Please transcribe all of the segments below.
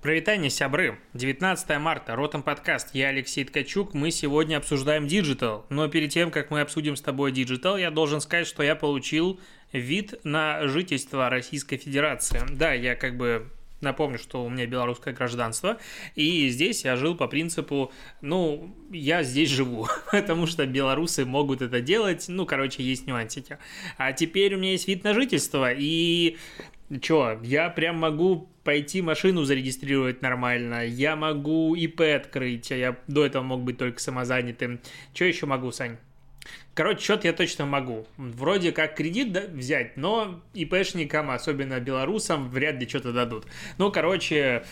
Привитание, сябры! 19 марта, Ротом подкаст, я Алексей Ткачук, мы сегодня обсуждаем Digital, но перед тем, как мы обсудим с тобой Digital, я должен сказать, что я получил вид на жительство Российской Федерации. Да, я как бы Напомню, что у меня белорусское гражданство, и здесь я жил по принципу, ну, я здесь живу, потому что белорусы могут это делать, ну, короче, есть нюансики. А теперь у меня есть вид на жительство, и Чё, я прям могу пойти машину зарегистрировать нормально, я могу ИП открыть, а я до этого мог быть только самозанятым. Что еще могу, Сань? Короче, что-то я точно могу. Вроде как кредит да, взять, но ИПшникам, особенно белорусам, вряд ли что-то дадут. Ну, короче,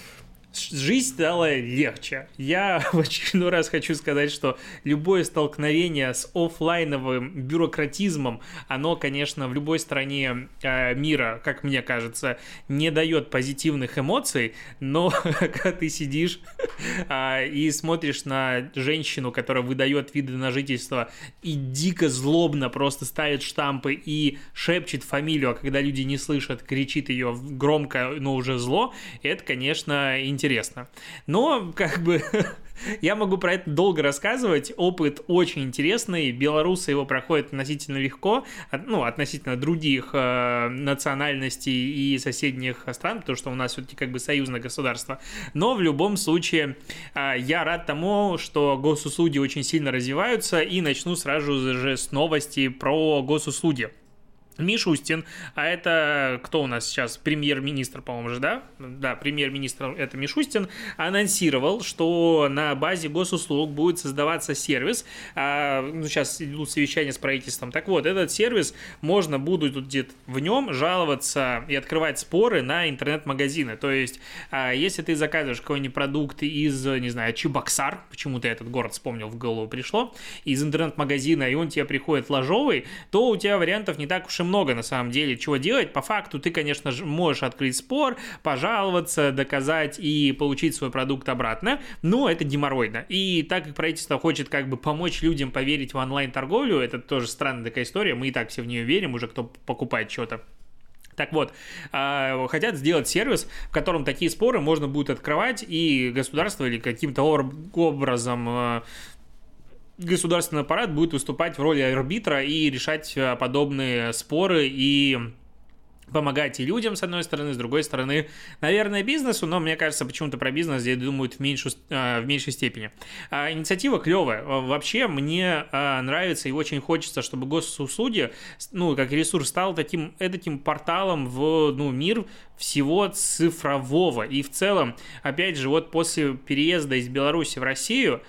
жизнь стала легче. Я в очередной раз хочу сказать, что любое столкновение с офлайновым бюрократизмом, оно, конечно, в любой стране э, мира, как мне кажется, не дает позитивных эмоций, но когда ты сидишь и смотришь на женщину, которая выдает виды на жительство и дико злобно просто ставит штампы и шепчет фамилию, а когда люди не слышат, кричит ее громко, но уже зло, это, конечно, интересно интересно. Но, как бы, я могу про это долго рассказывать. Опыт очень интересный. Белорусы его проходят относительно легко, ну, относительно других э, национальностей и соседних стран, потому что у нас все-таки как бы союзное государство. Но в любом случае э, я рад тому, что госуслуги очень сильно развиваются, и начну сразу же с новости про госуслуги. Мишустин, а это кто у нас сейчас? Премьер-министр, по-моему же, да? Да, премьер-министр это Мишустин, анонсировал, что на базе госуслуг будет создаваться сервис, а, ну, сейчас идут совещания с правительством, так вот, этот сервис, можно будет где-то в нем жаловаться и открывать споры на интернет-магазины, то есть, а, если ты заказываешь какой-нибудь продукт из, не знаю, Чебоксар, почему-то этот город вспомнил, в голову пришло, из интернет-магазина, и он тебе приходит ложовый, то у тебя вариантов не так уж и много на самом деле чего делать. По факту ты, конечно же, можешь открыть спор, пожаловаться, доказать и получить свой продукт обратно, но это геморройно. И так как правительство хочет как бы помочь людям поверить в онлайн-торговлю, это тоже странная такая история, мы и так все в нее верим, уже кто покупает что-то. Так вот, а, хотят сделать сервис, в котором такие споры можно будет открывать, и государство или каким-то образом а, государственный аппарат будет выступать в роли арбитра и решать э, подобные споры и помогать и людям, с одной стороны, с другой стороны, наверное, бизнесу, но мне кажется, почему-то про бизнес здесь думают в, меньшую, э, в меньшей степени. А, инициатива клевая. Вообще, мне э, нравится и очень хочется, чтобы госуслуги, ну, как ресурс, стал таким, таким порталом в ну, мир всего цифрового. И в целом, опять же, вот после переезда из Беларуси в Россию,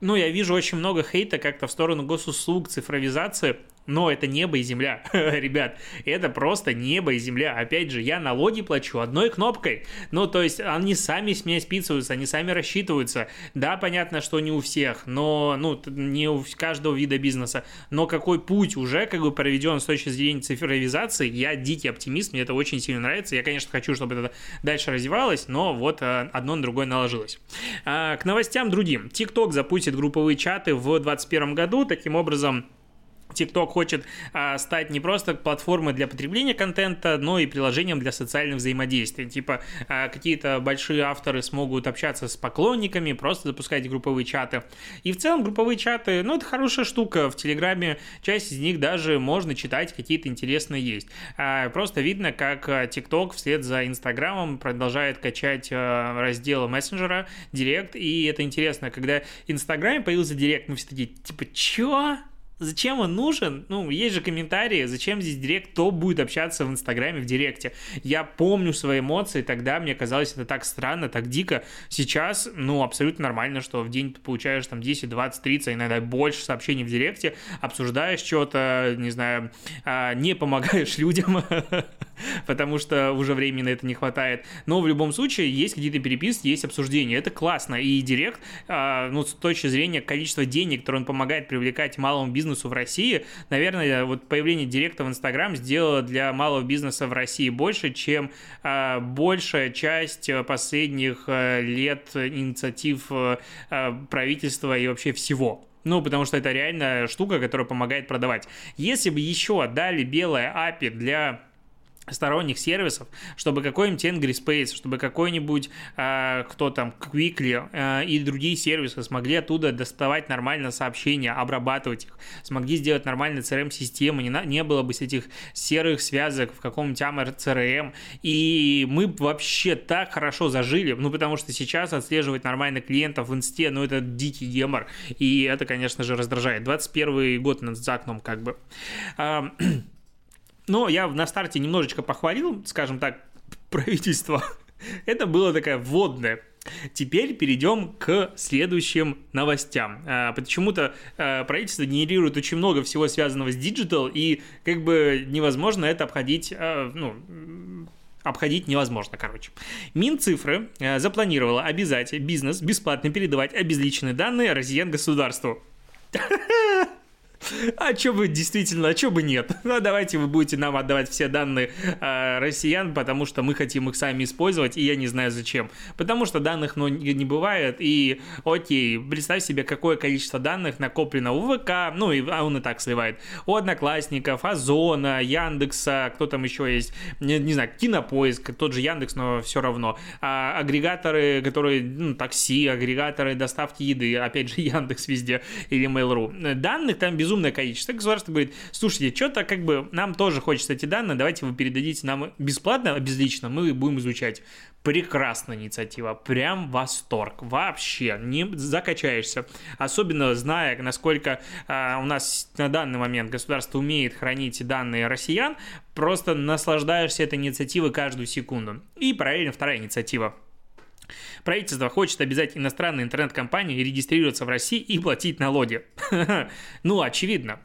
ну, я вижу очень много хейта как-то в сторону госуслуг, цифровизации, но это небо и земля, ребят, это просто небо и земля. Опять же, я налоги плачу одной кнопкой. Ну, то есть, они сами с меня списываются, они сами рассчитываются. Да, понятно, что не у всех, но, ну, не у каждого вида бизнеса. Но какой путь уже, как бы, проведен с точки зрения цифровизации, я дикий оптимист, мне это очень сильно нравится. Я, конечно, хочу, чтобы это дальше развивалось, но вот э, одно на другое наложилось. А, к новостям другим. TikTok запустит групповые чаты в 2021 году. Таким образом, TikTok хочет а, стать не просто платформой для потребления контента, но и приложением для социальных взаимодействий. Типа а, какие-то большие авторы смогут общаться с поклонниками, просто запускать групповые чаты. И в целом групповые чаты, ну, это хорошая штука. В Телеграме часть из них даже можно читать, какие-то интересные есть. А, просто видно, как TikTok вслед за Инстаграмом продолжает качать а, разделы мессенджера, Директ, и это интересно, когда в Инстаграме появился Директ, мы все такие, типа, чё? Зачем он нужен? Ну, есть же комментарии, зачем здесь директ, кто будет общаться в Инстаграме, в директе. Я помню свои эмоции, тогда мне казалось это так странно, так дико. Сейчас, ну, абсолютно нормально, что в день ты получаешь там 10, 20, 30, иногда больше сообщений в директе, обсуждаешь что-то, не знаю, а, не помогаешь людям, потому что уже времени на это не хватает. Но в любом случае есть какие-то переписки, есть обсуждения. Это классно. И директ, а, ну, с точки зрения количества денег, которые он помогает привлекать малому бизнесу, в России, наверное, вот появление директа в Инстаграм сделало для малого бизнеса в России больше, чем э, большая часть э, последних э, лет инициатив э, правительства и вообще всего. Ну, потому что это реально штука, которая помогает продавать. Если бы еще дали белое API для сторонних сервисов, чтобы какой-нибудь Angry Space, чтобы какой-нибудь, э, кто там, Quickly э, и другие сервисы смогли оттуда доставать нормально сообщения, обрабатывать их, смогли сделать нормальную CRM-систему, не, не было бы этих серых связок в каком-нибудь AMR CRM, и мы вообще так хорошо зажили, ну, потому что сейчас отслеживать нормально клиентов в инсте, ну, это дикий гемор, и это, конечно же, раздражает. 21 год за окном, как бы. Но я на старте немножечко похвалил, скажем так, правительство. Это было такая вводная Теперь перейдем к следующим новостям. А, почему-то а, правительство генерирует очень много всего связанного с digital, и как бы невозможно это обходить, а, ну, обходить невозможно, короче. Минцифры запланировала обязать бизнес бесплатно передавать обезличенные данные россиян государству. А что бы действительно, а что бы нет? Ну, давайте вы будете нам отдавать все данные э, россиян, потому что мы хотим их сами использовать, и я не знаю зачем. Потому что данных ну, не бывает, и окей, представь себе, какое количество данных накоплено у ВК, ну, и а он и так сливает, у Одноклассников, Озона, Яндекса, кто там еще есть, не, не знаю, Кинопоиск, тот же Яндекс, но все равно. А, агрегаторы, которые, ну, такси, агрегаторы доставки еды, опять же, Яндекс везде, или Mail.ru. Данных там без безумное количество. Государство говорит, слушайте, что-то как бы нам тоже хочется эти данные, давайте вы передадите нам бесплатно, безлично, мы будем изучать. Прекрасная инициатива, прям восторг, вообще, не закачаешься. Особенно зная, насколько а, у нас на данный момент государство умеет хранить данные россиян, просто наслаждаешься этой инициативой каждую секунду. И параллельно вторая инициатива Правительство хочет обязать иностранные интернет-компании регистрироваться в России и платить налоги. Ну, очевидно.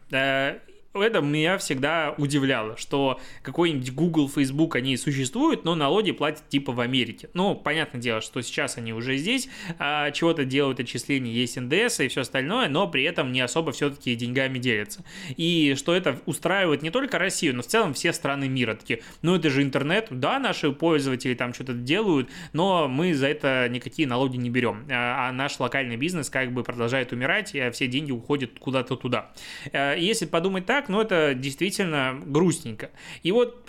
Э, это меня всегда удивляло, что какой-нибудь Google, Facebook, они существуют, но налоги платят типа в Америке. Ну, понятное дело, что сейчас они уже здесь, а, чего-то делают отчисления, есть НДС и все остальное, но при этом не особо все-таки деньгами делятся. И что это устраивает не только Россию, но в целом все страны мира. Такие, ну это же интернет, да, наши пользователи там что-то делают, но мы за это никакие налоги не берем. А, а наш локальный бизнес как бы продолжает умирать, и все деньги уходят куда-то туда. А, если подумать так, так, но это действительно грустненько. И вот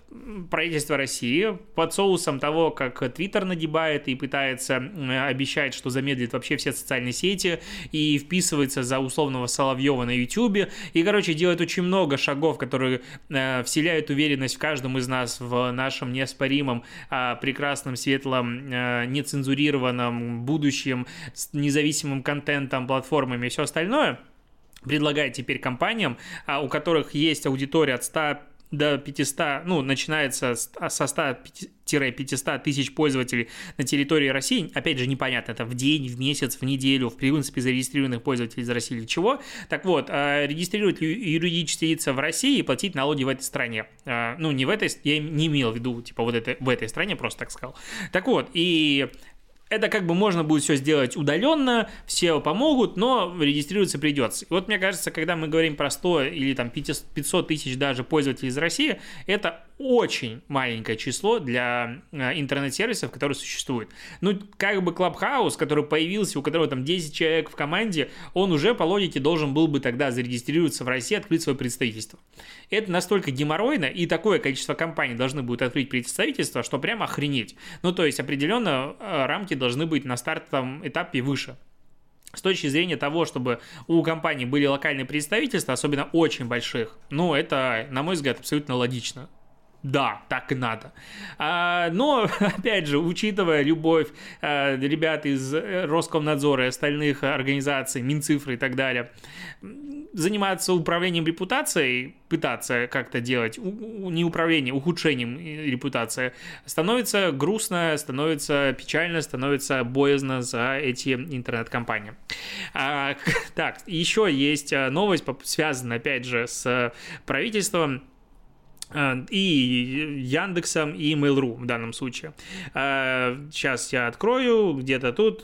правительство России под соусом того, как Твиттер нагибает и пытается обещать, что замедлит вообще все социальные сети и вписывается за условного Соловьева на Ютубе. И, короче, делает очень много шагов, которые э, вселяют уверенность в каждом из нас в нашем неоспоримом, э, прекрасном, светлом, э, нецензурированном будущем с независимым контентом, платформами и все остальное – предлагает теперь компаниям, а, у которых есть аудитория от 100 до 500, ну, начинается со 100-500 тысяч пользователей на территории России. Опять же, непонятно, это в день, в месяц, в неделю, в принципе, зарегистрированных пользователей из России или чего. Так вот, а, регистрировать юридические лица в России и платить налоги в этой стране. А, ну, не в этой, я не имел в виду, типа, вот это, в этой стране, просто так сказал. Так вот, и это как бы можно будет все сделать удаленно, все помогут, но регистрироваться придется. И вот мне кажется, когда мы говорим про 100 или там 500 тысяч даже пользователей из России, это очень маленькое число для э, интернет-сервисов, которые существуют. Ну, как бы Clubhouse, который появился, у которого там 10 человек в команде, он уже по логике должен был бы тогда зарегистрироваться в России, открыть свое представительство. Это настолько геморройно, и такое количество компаний должны будут открыть представительство, что прямо охренеть. Ну, то есть определенно э, рамки должны быть на стартовом этапе выше с точки зрения того, чтобы у компаний были локальные представительства, особенно очень больших, ну, это, на мой взгляд, абсолютно логично да, так и надо. А, но, опять же, учитывая любовь а, ребят из э, Роскомнадзора и остальных организаций, Минцифры и так далее, заниматься управлением репутацией, пытаться как-то делать, у, не управление, ухудшением репутации, становится грустно, становится печально, становится боязно за эти интернет-компании. А, так, еще есть новость, связанная, опять же, с правительством Э, и Яндексом, и Mail.ru в данном случае. Сейчас э, я открою, где-то тут.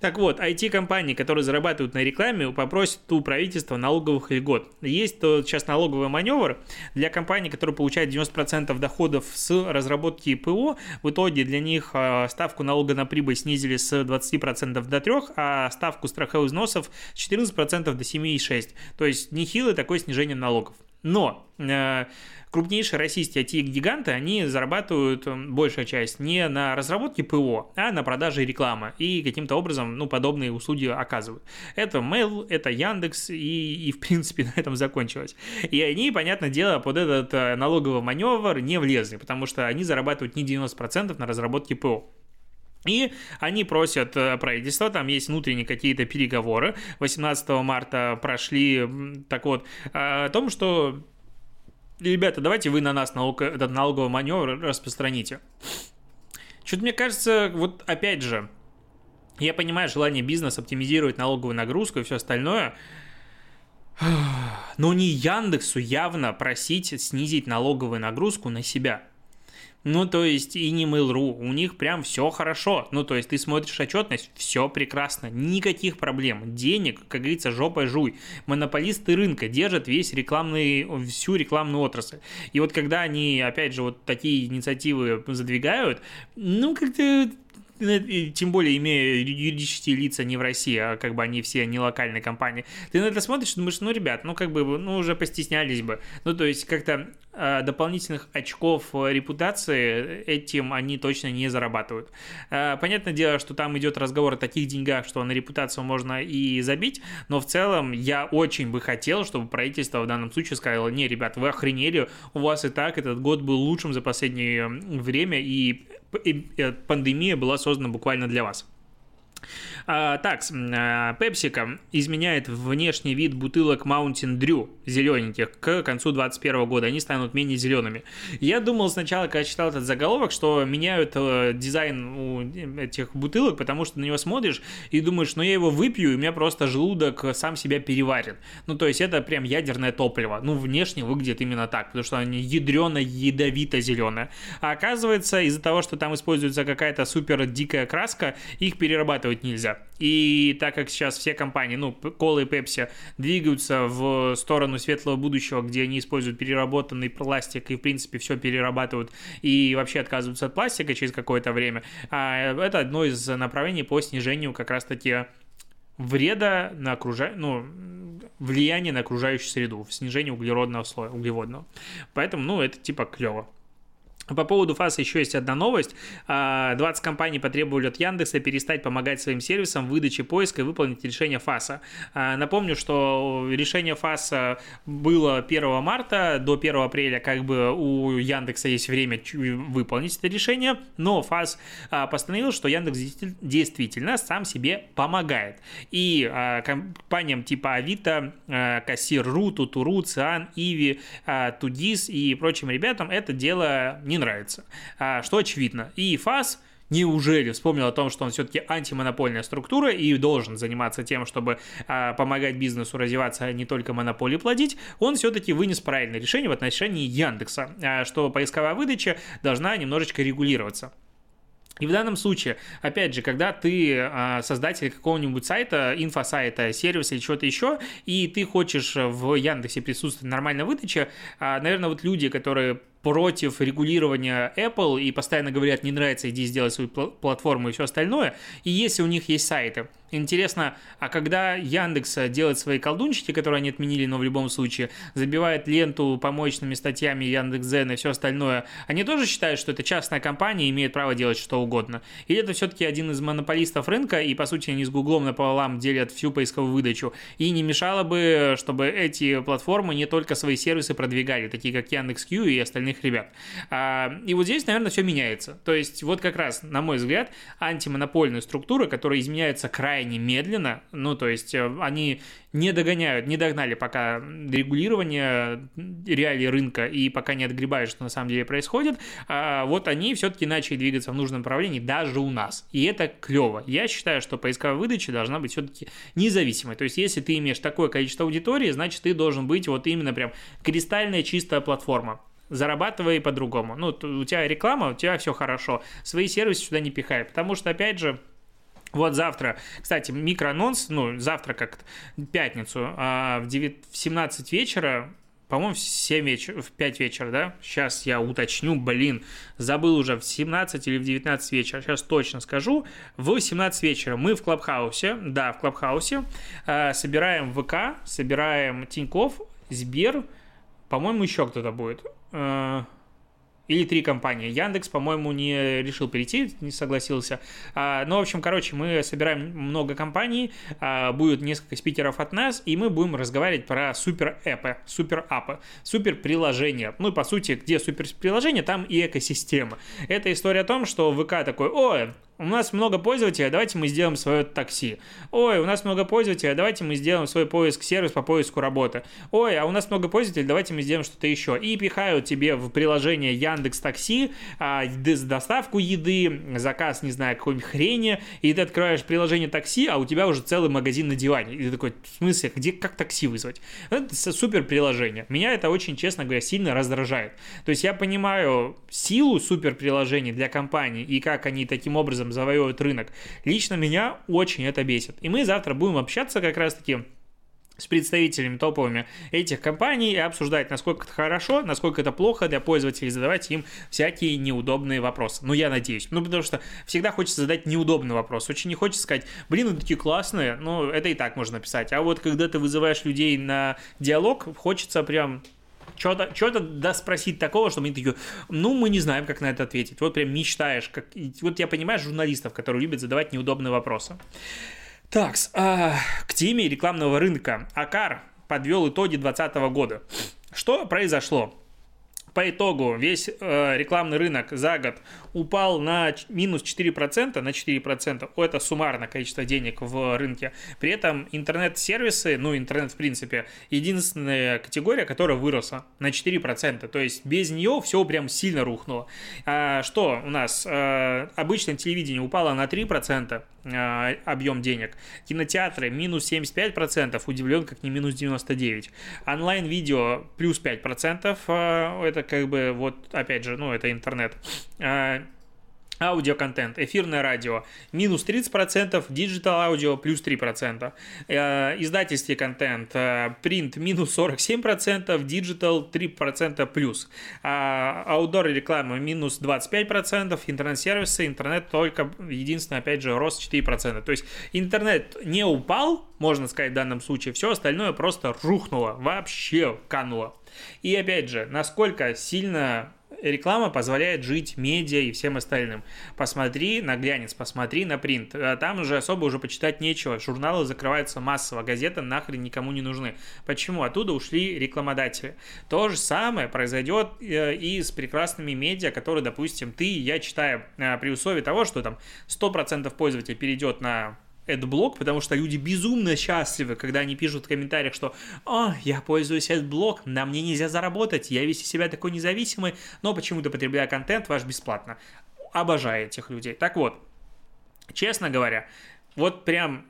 Так вот, IT-компании, которые зарабатывают на рекламе, попросят у правительства налоговых льгот. Есть то сейчас налоговый маневр для компаний, которые получают 90% доходов с разработки ПО. В итоге для них э, ставку налога на прибыль снизили с 20% до 3%, а ставку страховых взносов с 14% до 7,6%. То есть нехилое такое снижение налогов. Но э, крупнейшие российские IT-гиганты, они зарабатывают большая часть не на разработке ПО, а на продаже рекламы и каким-то образом, ну, подобные услуги оказывают. Это Mail, это Яндекс и, и в принципе на этом закончилось. И они, понятное дело, под этот э, налоговый маневр не влезли, потому что они зарабатывают не 90% на разработке ПО. И они просят э, правительство, там есть внутренние какие-то переговоры. 18 марта прошли, так вот, о том, что ребята, давайте вы на нас налог, налоговый маневр распространите. Что-то мне кажется, вот опять же, я понимаю желание бизнеса оптимизировать налоговую нагрузку и все остальное, но не Яндексу явно просить снизить налоговую нагрузку на себя. Ну, то есть, и не Mail.ru, у них прям все хорошо. Ну, то есть, ты смотришь отчетность, все прекрасно, никаких проблем. Денег, как говорится, жопой жуй. Монополисты рынка держат весь рекламный, всю рекламную отрасль. И вот когда они, опять же, вот такие инициативы задвигают, ну, как-то тем более имея юридические лица не в России, а как бы они все не локальные компании, ты на это смотришь и думаешь, ну, ребят, ну, как бы, ну, уже постеснялись бы. Ну, то есть, как-то э, дополнительных очков репутации этим они точно не зарабатывают. Э, понятное дело, что там идет разговор о таких деньгах, что на репутацию можно и забить, но в целом я очень бы хотел, чтобы правительство в данном случае сказало, не, ребят, вы охренели, у вас и так этот год был лучшим за последнее время, и пандемия была создана буквально для вас. А, так, PepsiCo изменяет внешний вид бутылок Mountain Dew зелененьких к концу 2021 года. Они станут менее зелеными. Я думал сначала, когда читал этот заголовок, что меняют э, дизайн у этих бутылок, потому что на него смотришь и думаешь, ну я его выпью, и у меня просто желудок сам себя переварит. Ну, то есть это прям ядерное топливо. Ну, внешне выглядит именно так, потому что они ядрено-ядовито-зеленые. А оказывается, из-за того, что там используется какая-то супер дикая краска, их перерабатывать нельзя. И так как сейчас все компании, ну, Кола и Пепси, двигаются в сторону светлого будущего, где они используют переработанный пластик и, в принципе, все перерабатывают и вообще отказываются от пластика через какое-то время, а это одно из направлений по снижению как раз-таки вреда на окружающую, ну, влияние на окружающую среду, в снижении углеродного слоя, углеводного. Поэтому, ну, это типа клево. По поводу ФАСа еще есть одна новость. 20 а, компаний потребовали от Яндекса перестать помогать своим сервисам в выдаче поиска и выполнить решение ФАСа. А, напомню, что решение ФАСа было 1 марта, до 1 апреля как бы у Яндекса есть время выполнить это решение, но ФАС а, постановил, что Яндекс действительно сам себе помогает. И компаниям типа Авито, Кассир.ру, Тутуру, Циан, Иви, Тудис и прочим ребятам это дело не нравится. А, что очевидно. И ФАС неужели вспомнил о том, что он все-таки антимонопольная структура и должен заниматься тем, чтобы а, помогать бизнесу развиваться, а не только монополии плодить, он все-таки вынес правильное решение в отношении Яндекса, а, что поисковая выдача должна немножечко регулироваться. И в данном случае, опять же, когда ты а, создатель какого-нибудь сайта, инфосайта, сервиса или чего-то еще, и ты хочешь в Яндексе присутствовать в нормальной выдаче, а, наверное, вот люди, которые против регулирования Apple и постоянно говорят, не нравится, иди сделай свою платформу и все остальное. И если у них есть сайты, Интересно, а когда Яндекс делает свои колдунчики, которые они отменили, но в любом случае, забивает ленту помоечными статьями Яндекс.Зен и все остальное, они тоже считают, что это частная компания и имеет право делать что угодно? Или это все-таки один из монополистов рынка, и, по сути, они с Гуглом наполам делят всю поисковую выдачу, и не мешало бы, чтобы эти платформы не только свои сервисы продвигали, такие как Яндекс.Кью и остальных ребят. А, и вот здесь, наверное, все меняется. То есть, вот как раз, на мой взгляд, антимонопольная структура, которая изменяется крайне крайне медленно, ну, то есть э, они не догоняют, не догнали пока регулирование реалий рынка и пока не отгребают, что на самом деле происходит, а вот они все-таки начали двигаться в нужном направлении даже у нас. И это клево. Я считаю, что поисковая выдача должна быть все-таки независимой. То есть, если ты имеешь такое количество аудитории, значит, ты должен быть вот именно прям кристальная чистая платформа зарабатывай по-другому. Ну, у тебя реклама, у тебя все хорошо. Свои сервисы сюда не пихай. Потому что, опять же, вот завтра, кстати, микроанонс, ну, завтра как пятницу, а в, 9, в 17 вечера, по-моему, в 7 вечера, в 5 вечера, да? Сейчас я уточню, блин, забыл уже, в 17 или в 19 вечера, сейчас точно скажу. В 17 вечера мы в Клабхаусе, да, в Клабхаусе, э, собираем ВК, собираем Тиньков, Сбер, по-моему, еще кто-то будет. э, или три компании. Яндекс, по-моему, не решил перейти, не согласился. А, ну, в общем, короче, мы собираем много компаний, а, будет несколько спикеров от нас, и мы будем разговаривать про супер-эпы, супер-апы, супер-приложения. Ну, по сути, где супер-приложение, там и экосистема. Это история о том, что ВК такой, ой, у нас много пользователей, давайте мы сделаем свое такси. Ой, у нас много пользователей, давайте мы сделаем свой поиск, сервис по поиску работы. Ой, а у нас много пользователей, давайте мы сделаем что-то еще. И пихают тебе в приложение Яндекс Такси а, доставку еды, заказ, не знаю, какой-нибудь хрени, и ты открываешь приложение такси, а у тебя уже целый магазин на диване. И ты такой, в смысле, где, как такси вызвать? Это супер приложение. Меня это очень, честно говоря, сильно раздражает. То есть я понимаю силу супер приложений для компании и как они таким образом там завоевывают рынок. Лично меня очень это бесит. И мы завтра будем общаться как раз-таки с представителями топовыми этих компаний и обсуждать, насколько это хорошо, насколько это плохо для пользователей, задавать им всякие неудобные вопросы. Ну, я надеюсь. Ну, потому что всегда хочется задать неудобный вопрос. Очень не хочется сказать, блин, вы такие классные. Ну, это и так можно написать. А вот когда ты вызываешь людей на диалог, хочется прям что-то что да спросить такого, чтобы они такие, ну, мы не знаем, как на это ответить. Вот прям мечтаешь. Как... Вот я понимаю журналистов, которые любят задавать неудобные вопросы. Так, а, к теме рекламного рынка. Акар подвел итоги 2020 года. Что произошло? По итогу весь э, рекламный рынок за год упал на минус 4%, на 4%. Это суммарно количество денег в рынке. При этом интернет-сервисы, ну интернет в принципе, единственная категория, которая выросла на 4%. То есть без нее все прям сильно рухнуло. А что у нас? Э, обычное телевидение упало на 3%, э, объем денег. Кинотеатры минус 75%, удивлен, как не минус 99%. Онлайн-видео плюс 5%, э, это как бы вот, опять же, ну это интернет. Аудиоконтент, эфирное радио минус 30%, digital аудио плюс 3%, э, издательский контент, э, принт минус 47%, digital 3% плюс, э, аудор и реклама минус 25%, интернет-сервисы, интернет только единственное, опять же, рост 4%. То есть интернет не упал, можно сказать в данном случае, все остальное просто рухнуло, вообще кануло. И опять же, насколько сильно реклама позволяет жить медиа и всем остальным. Посмотри на глянец, посмотри на принт. А там уже особо уже почитать нечего. Журналы закрываются массово, газеты нахрен никому не нужны. Почему? Оттуда ушли рекламодатели. То же самое произойдет э, и с прекрасными медиа, которые, допустим, ты и я читаем э, при условии того, что там 100% пользователей перейдет на AdBlock, потому что люди безумно счастливы, когда они пишут в комментариях, что «О, я пользуюсь AdBlock, на мне нельзя заработать, я весь из себя такой независимый, но почему-то потребляю контент ваш бесплатно». Обожаю этих людей. Так вот, честно говоря, вот прям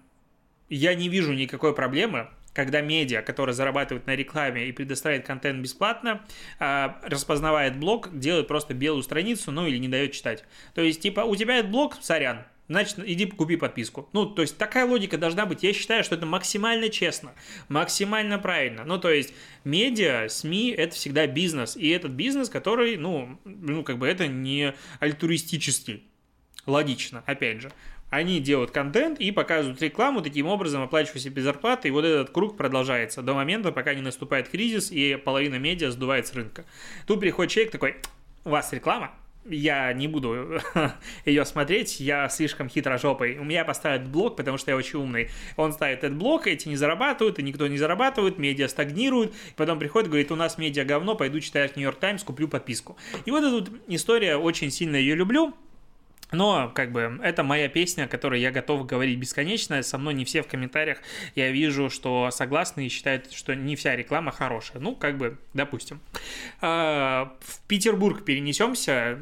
я не вижу никакой проблемы, когда медиа, который зарабатывает на рекламе и предоставляет контент бесплатно, а, распознавает блог, делает просто белую страницу, ну или не дает читать. То есть, типа, у тебя блог, сорян, значит, иди купи подписку. Ну, то есть такая логика должна быть. Я считаю, что это максимально честно, максимально правильно. Ну, то есть медиа, СМИ – это всегда бизнес. И этот бизнес, который, ну, ну как бы это не альтруистический. Логично, опять же. Они делают контент и показывают рекламу, таким образом оплачивая себе зарплаты, и вот этот круг продолжается до момента, пока не наступает кризис, и половина медиа сдувает с рынка. Тут приходит человек такой, у вас реклама, я не буду ее смотреть, я слишком хитрожопый. У меня поставят блок, потому что я очень умный. Он ставит этот блок, эти не зарабатывают, и никто не зарабатывает, медиа стагнируют. Потом приходит, говорит, у нас медиа говно, пойду читать Нью-Йорк Таймс, куплю подписку. И вот эта история, очень сильно ее люблю. Но, как бы, это моя песня, о которой я готов говорить бесконечно. Со мной не все в комментариях. Я вижу, что согласны и считают, что не вся реклама хорошая. Ну, как бы, допустим. А, в Петербург перенесемся,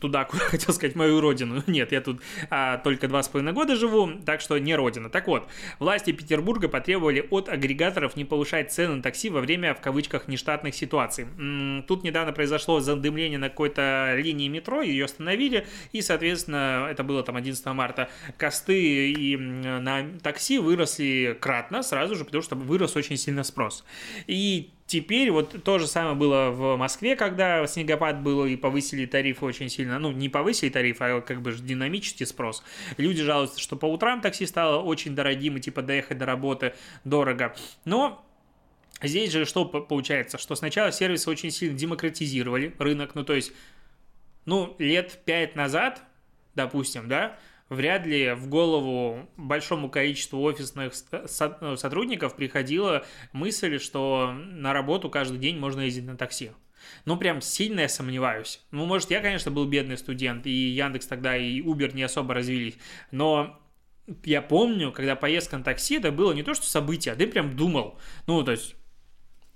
туда, куда хотел сказать, мою родину. Нет, я тут а, только два с половиной года живу, так что не родина. Так вот, власти Петербурга потребовали от агрегаторов не повышать цены на такси во время, в кавычках, нештатных ситуаций. Тут недавно произошло задымление на какой-то линии метро, ее остановили, и, соответственно, соответственно, это было там 11 марта, косты и на такси выросли кратно сразу же, потому что вырос очень сильно спрос. И Теперь вот то же самое было в Москве, когда снегопад был и повысили тарифы очень сильно. Ну, не повысили тарифы, а как бы динамический спрос. Люди жалуются, что по утрам такси стало очень дорогим, и типа доехать до работы дорого. Но Здесь же что получается? Что сначала сервисы очень сильно демократизировали рынок, ну то есть, ну, лет пять назад, допустим, да, вряд ли в голову большому количеству офисных ну, сотрудников приходила мысль, что на работу каждый день можно ездить на такси. Ну, прям сильно я сомневаюсь. Ну, может, я, конечно, был бедный студент, и Яндекс тогда, и Uber не особо развились, но я помню, когда поездка на такси, это было не то, что событие, а ты прям думал, ну, то есть,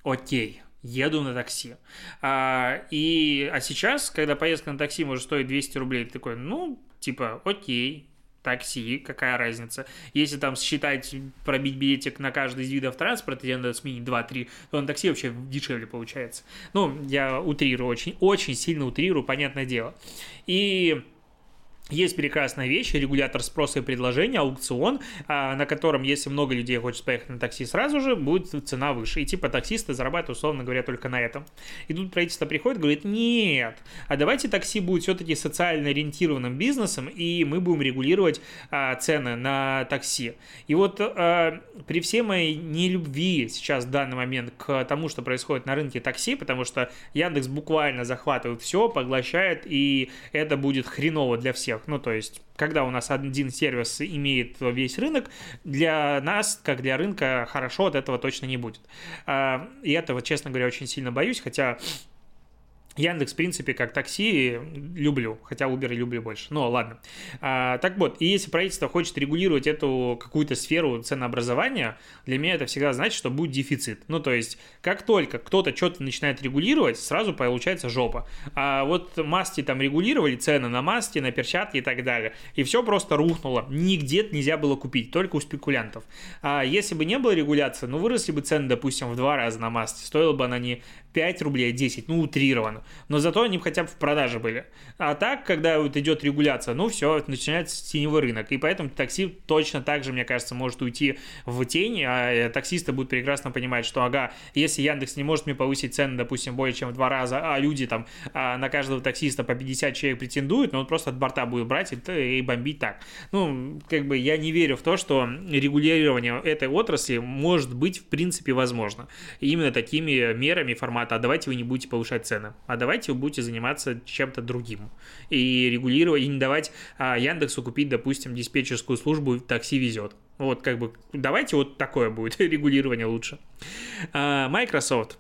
окей, еду на такси. А, и, а сейчас, когда поездка на такси может стоить 200 рублей, ты такой, ну, типа, окей, такси, какая разница. Если там считать, пробить билетик на каждый из видов транспорта, где надо сменить 2-3, то на такси вообще дешевле получается. Ну, я утрирую, очень, очень сильно утрирую, понятное дело. И есть прекрасная вещь, регулятор спроса и предложения, аукцион, а, на котором, если много людей хочет поехать на такси сразу же, будет цена выше. И типа таксисты зарабатывают, условно говоря, только на этом. И тут правительство приходит говорит, нет, а давайте такси будет все-таки социально ориентированным бизнесом, и мы будем регулировать а, цены на такси. И вот а, при всей моей нелюбви сейчас в данный момент к тому, что происходит на рынке такси, потому что Яндекс буквально захватывает все, поглощает, и это будет хреново для всех всех. Ну, то есть, когда у нас один сервис имеет весь рынок, для нас, как для рынка, хорошо от этого точно не будет. А, и этого, честно говоря, очень сильно боюсь, хотя Яндекс, в принципе, как такси люблю, хотя Uber люблю больше. Ну, ладно. А, так вот, и если правительство хочет регулировать эту какую-то сферу ценообразования, для меня это всегда значит, что будет дефицит. Ну, то есть, как только кто-то что-то начинает регулировать, сразу получается жопа. А вот масти там регулировали, цены на масти, на перчатки и так далее, и все просто рухнуло. Нигде нельзя было купить, только у спекулянтов. А если бы не было регуляции, ну, выросли бы цены, допустим, в два раза на масти, стоила бы она не 5 рублей, а 10, ну, утрированно. Но зато они хотя бы в продаже были. А так, когда вот идет регуляция, ну, все, начинается теневой рынок. И поэтому такси точно так же, мне кажется, может уйти в тень, а э, таксисты будут прекрасно понимать, что, ага, если Яндекс не может мне повысить цены, допустим, более чем в два раза, а люди там а на каждого таксиста по 50 человек претендуют, но он просто от борта будет брать и, и бомбить так. Ну, как бы я не верю в то, что регулирование этой отрасли может быть в принципе возможно. Именно такими мерами формата формата, а давайте вы не будете повышать цены, а давайте вы будете заниматься чем-то другим. И регулировать, и не давать а, Яндексу купить, допустим, диспетчерскую службу «Такси везет». Вот как бы давайте вот такое будет регулирование лучше. А, Microsoft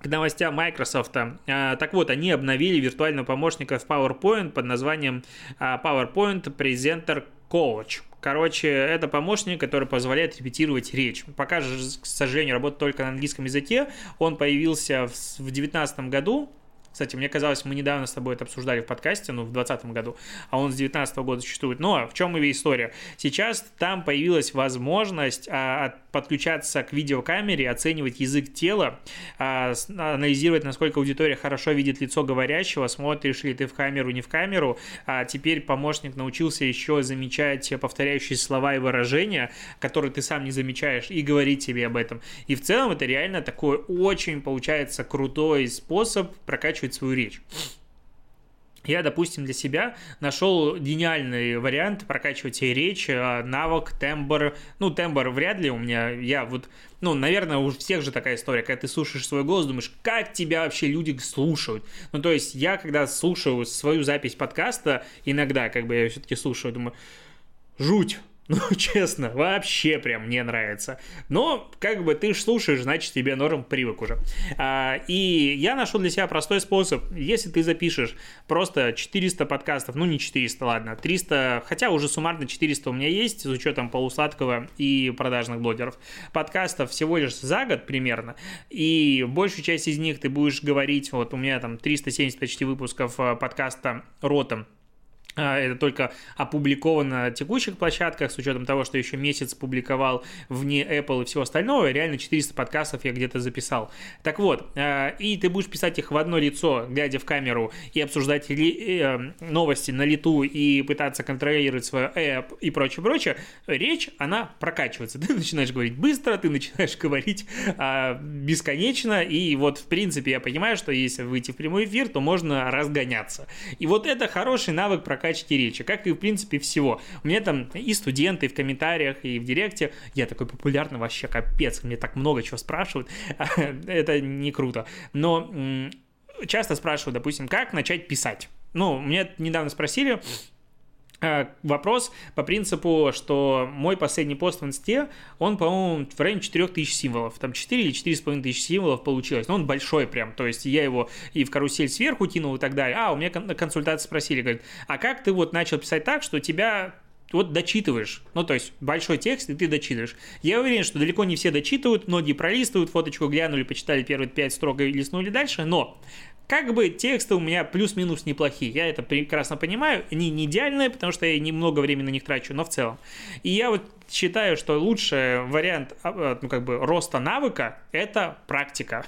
к новостям Microsoft. А, так вот, они обновили виртуального помощника в PowerPoint под названием а, PowerPoint Presenter Coach. Короче, это помощник, который позволяет репетировать речь. Пока же, к сожалению, работает только на английском языке. Он появился в 2019 году, кстати, мне казалось, мы недавно с тобой это обсуждали в подкасте, ну, в 2020 году, а он с 2019 года существует. Но в чем и история? Сейчас там появилась возможность а, подключаться к видеокамере, оценивать язык тела, а, анализировать, насколько аудитория хорошо видит лицо говорящего, смотришь ли ты в камеру, не в камеру. А теперь помощник научился еще замечать повторяющие слова и выражения, которые ты сам не замечаешь, и говорить тебе об этом. И в целом это реально такой очень, получается, крутой способ прокачивать прокачивать свою речь. Я, допустим, для себя нашел гениальный вариант прокачивать и речь, а, навык, тембр. Ну, тембр вряд ли у меня, я вот, ну, наверное, у всех же такая история, когда ты слушаешь свой голос, думаешь, как тебя вообще люди слушают. Ну, то есть я, когда слушаю свою запись подкаста, иногда, как бы я все-таки слушаю, думаю, жуть, Ну, честно, вообще прям не нравится. Но, как бы, ты ж слушаешь, значит, тебе норм привык уже. А, и я нашел для себя простой способ. Если ты запишешь просто 400 подкастов, ну, не 400, ладно, 300, хотя уже суммарно 400 у меня есть, с учетом полусладкого и продажных блогеров, подкастов всего лишь за год примерно, и большую часть из них ты будешь говорить, вот у меня там 370 почти выпусков э, подкаста «Ротом», это только опубликовано на текущих площадках, с учетом того, что еще месяц публиковал вне Apple и всего остального. Реально 400 подкастов я где-то записал. Так вот, а, и ты будешь писать их в одно лицо, глядя в камеру, и обсуждать э, новости на лету, и пытаться контролировать свое эп и прочее, прочее. Речь, она прокачивается. Ты начинаешь говорить быстро, ты начинаешь говорить а, бесконечно, и вот, в принципе, я понимаю, что если выйти в прямой эфир, то можно разгоняться. И вот это хороший навык прокачивания прокачки речи, как и, в принципе, всего. У меня там и студенты, и в комментариях, и в директе, я такой популярный вообще, капец, мне так много чего спрашивают, это не круто. Но часто спрашивают, допустим, как начать писать. Ну, меня недавно спросили, вопрос по принципу, что мой последний пост в инсте, он, по-моему, в районе 4000 символов, там 4 или 4,5 тысяч символов получилось, но он большой прям, то есть я его и в карусель сверху кинул и так далее. А, у меня на консультации спросили, говорят, а как ты вот начал писать так, что тебя вот дочитываешь. Ну, то есть большой текст, и ты дочитываешь. Я уверен, что далеко не все дочитывают, многие пролистывают, фоточку глянули, почитали первые пять строк и листнули дальше, но как бы тексты у меня плюс-минус неплохие, я это прекрасно понимаю, они не идеальные, потому что я немного времени на них трачу, но в целом. И я вот считаю, что лучший вариант а, ну, как бы роста навыка – это практика.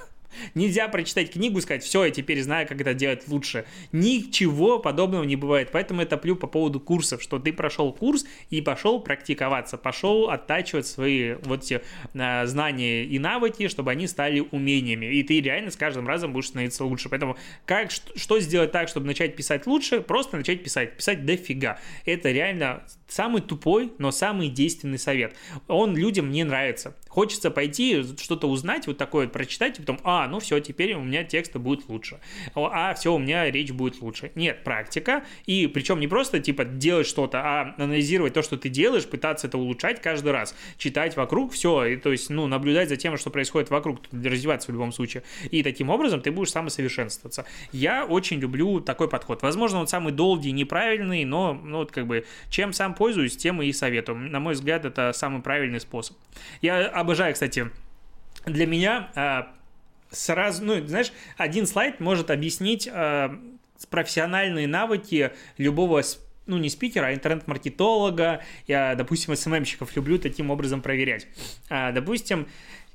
Нельзя прочитать книгу и сказать, все, я теперь знаю, как это делать лучше. Ничего подобного не бывает. Поэтому я топлю по поводу курсов, что ты прошел курс и пошел практиковаться, пошел оттачивать свои вот эти а, знания и навыки, чтобы они стали умениями. И ты реально с каждым разом будешь становиться лучше. Поэтому как, что сделать так, чтобы начать писать лучше? Просто начать писать. Писать дофига. Это реально самый тупой, но самый действенный совет. Он людям не нравится. Хочется пойти что-то узнать, вот такое прочитать, и потом, а, ну все, теперь у меня тексты будет лучше. А, все, у меня речь будет лучше. Нет, практика. И причем не просто, типа, делать что-то, а анализировать то, что ты делаешь, пытаться это улучшать каждый раз. Читать вокруг, все, и, то есть, ну, наблюдать за тем, что происходит вокруг, развиваться в любом случае. И таким образом ты будешь самосовершенствоваться. Я очень люблю такой подход. Возможно, он самый долгий, неправильный, но, ну, вот как бы, чем сам пользуюсь, тем и советую. На мой взгляд, это самый правильный способ. Я обожаю, кстати, для меня а, сразу, ну, знаешь, один слайд может объяснить а, профессиональные навыки любого ну, не спикера, а интернет-маркетолога. Я, допустим, СММщиков люблю таким образом проверять. А, допустим,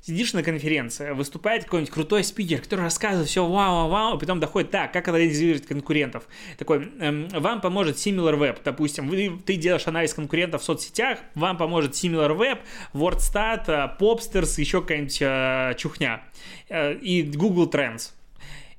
сидишь на конференции, выступает какой-нибудь крутой спикер, который рассказывает все вау, вау, вау, а потом доходит так, как анализировать конкурентов. Такой, эм, вам поможет SimilarWeb, допустим, вы, ты делаешь анализ конкурентов в соцсетях, вам поможет SimilarWeb, WordStat, э, Popsters, еще какая-нибудь э, чухня, э, и Google Trends.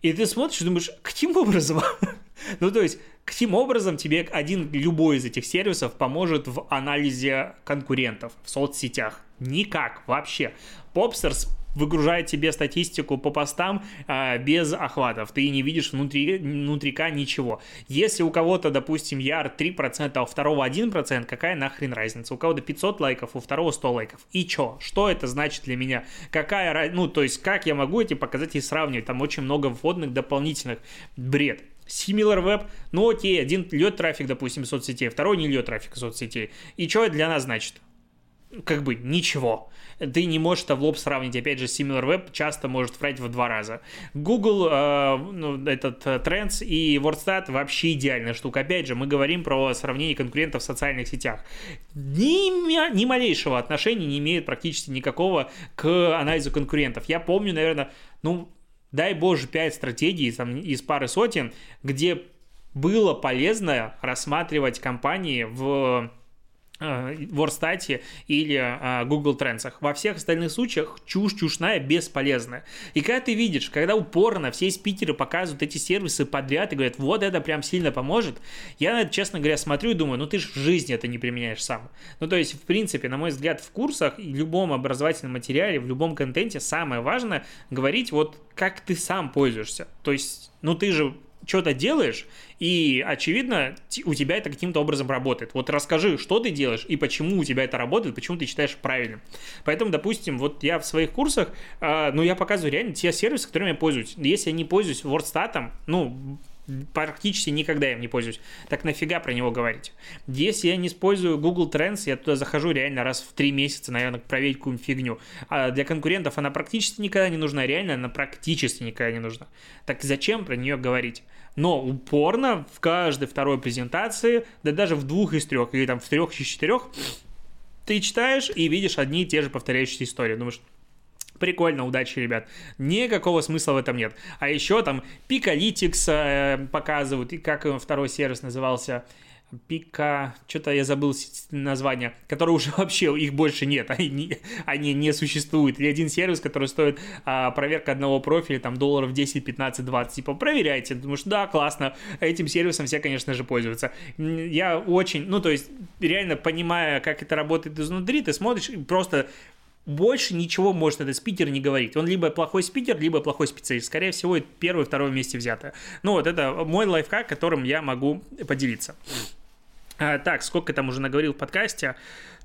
И ты смотришь и думаешь, каким образом? ну, то есть, каким образом тебе один, любой из этих сервисов поможет в анализе конкурентов в соцсетях? Никак вообще. Popsters выгружает тебе статистику по постам а, без охватов. Ты не видишь внутри, внутрика ничего. Если у кого-то, допустим, яр 3%, а у второго 1%, какая нахрен разница? У кого-то 500 лайков, у второго 100 лайков. И чё? Что это значит для меня? Какая, ну, то есть, как я могу эти показатели сравнивать? Там очень много вводных дополнительных. Бред. SimilarWeb, ну окей, один льет трафик, допустим, соцсетей, второй не льет трафик соцсетей. И что это для нас значит? Как бы ничего ты не можешь это в лоб сравнить. Опять же, SimilarWeb часто может врать в два раза. Google, э, ну, этот э, Trends и WordStat вообще идеальная штука. Опять же, мы говорим про сравнение конкурентов в социальных сетях. Ни, ни малейшего отношения не имеет практически никакого к анализу конкурентов. Я помню, наверное, ну, дай боже, 5 стратегий там, из пары сотен, где было полезно рассматривать компании в в Wordstat или э, Google Trends. Во всех остальных случаях чушь чушная бесполезная. И когда ты видишь, когда упорно все спикеры показывают эти сервисы подряд и говорят, вот это прям сильно поможет, я на это, честно говоря, смотрю и думаю, ну ты же в жизни это не применяешь сам. Ну то есть, в принципе, на мой взгляд, в курсах и в любом образовательном материале, в любом контенте самое важное говорить вот как ты сам пользуешься. То есть, ну ты же что-то делаешь, и, очевидно, у тебя это каким-то образом работает. Вот расскажи, что ты делаешь и почему у тебя это работает, почему ты считаешь правильным. Поэтому, допустим, вот я в своих курсах, э, ну, я показываю реально те сервисы, которыми я пользуюсь. Если я не пользуюсь WordStat, ну, практически никогда им не пользуюсь. Так нафига про него говорить? Если я не использую Google Trends, я туда захожу реально раз в три месяца, наверное, проверить какую-нибудь фигню. А для конкурентов она практически никогда не нужна, реально она практически никогда не нужна. Так зачем про нее говорить? Но упорно в каждой второй презентации, да даже в двух из трех, или там в трех из четырех, ты читаешь и видишь одни и те же повторяющиеся истории. Думаешь, Прикольно, удачи, ребят. Никакого смысла в этом нет. А еще там Picalytics э, показывают, и как второй сервис назывался, Пика, что-то я забыл название, которые уже вообще их больше нет, они, они не существуют. Или один сервис, который стоит а, проверка одного профиля, там, долларов 10, 15, 20, типа, проверяйте, потому что, да, классно, этим сервисом все, конечно же, пользуются. Я очень, ну, то есть, реально понимая, как это работает изнутри, ты смотришь, просто больше ничего может этот спикер не говорить. Он либо плохой спикер, либо плохой специалист. Скорее всего, это первое и второе вместе взятое. Ну вот это мой лайфхак, которым я могу поделиться. А, так, сколько там уже наговорил в подкасте?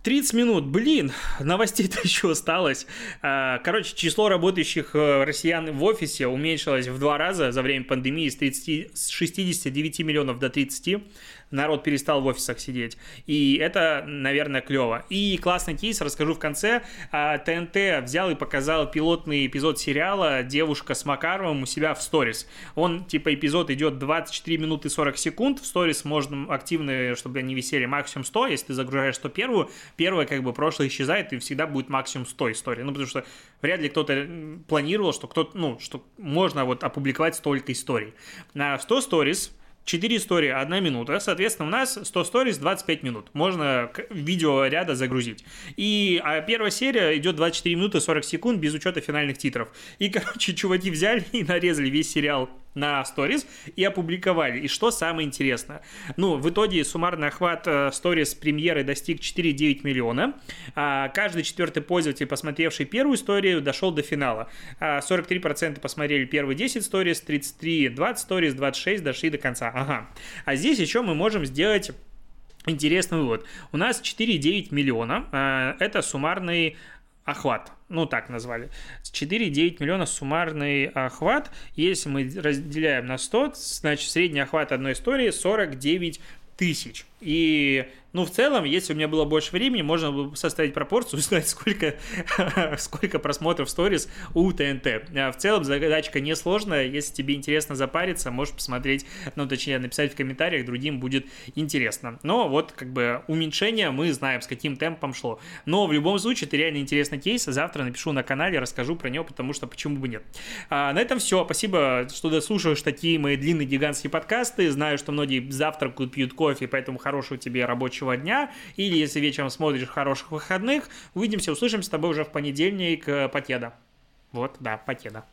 30 минут, блин, новостей-то еще осталось. А, короче, число работающих э, россиян в офисе уменьшилось в два раза за время пандемии с, 30, с 69 миллионов до 30 народ перестал в офисах сидеть. И это, наверное, клево. И классный кейс расскажу в конце. А, ТНТ взял и показал пилотный эпизод сериала «Девушка с Макаровым» у себя в сторис. Он, типа, эпизод идет 24 минуты 40 секунд. В сторис можно активно, чтобы они висели максимум 100. Если ты загружаешь 101, первая, как бы, прошлое исчезает, и всегда будет максимум 100 историй. Ну, потому что вряд ли кто-то планировал, что кто-то, ну, что можно вот опубликовать столько историй. На 100 сторис 4 истории, 1 минута. Соответственно, у нас 100 сториз 25 минут. Можно видео ряда загрузить. И а первая серия идет 24 минуты 40 секунд без учета финальных титров. И, короче, чуваки взяли и нарезали весь сериал на сторис и опубликовали. И что самое интересное? Ну, в итоге суммарный охват сторис э, премьеры достиг 4,9 миллиона. А каждый четвертый пользователь, посмотревший первую историю, дошел до финала. 43% а посмотрели первые 10 сторис, 33 20 сторис, 26 дошли до конца. Ага. А здесь еще мы можем сделать интересный вывод. У нас 4,9 миллиона. А, это суммарный охват ну так назвали, 4,9 миллиона суммарный охват. Если мы разделяем на 100, значит средний охват одной истории 49 тысяч. И ну, в целом, если у меня было больше времени, можно было бы составить пропорцию, узнать, сколько, сколько просмотров сторис у ТНТ. А в целом, задачка несложная. Если тебе интересно запариться, можешь посмотреть, ну, точнее, написать в комментариях, другим будет интересно. Но вот, как бы, уменьшение мы знаем, с каким темпом шло. Но в любом случае, это реально интересный кейс. Завтра напишу на канале, расскажу про него, потому что почему бы нет. А, на этом все. Спасибо, что дослушаешь такие мои длинные гигантские подкасты. Знаю, что многие завтракают, пьют кофе, поэтому хорошего тебе рабочего дня, или если вечером смотришь хороших выходных, увидимся, услышимся с тобой уже в понедельник, э, Покеда. Вот, да, Покеда.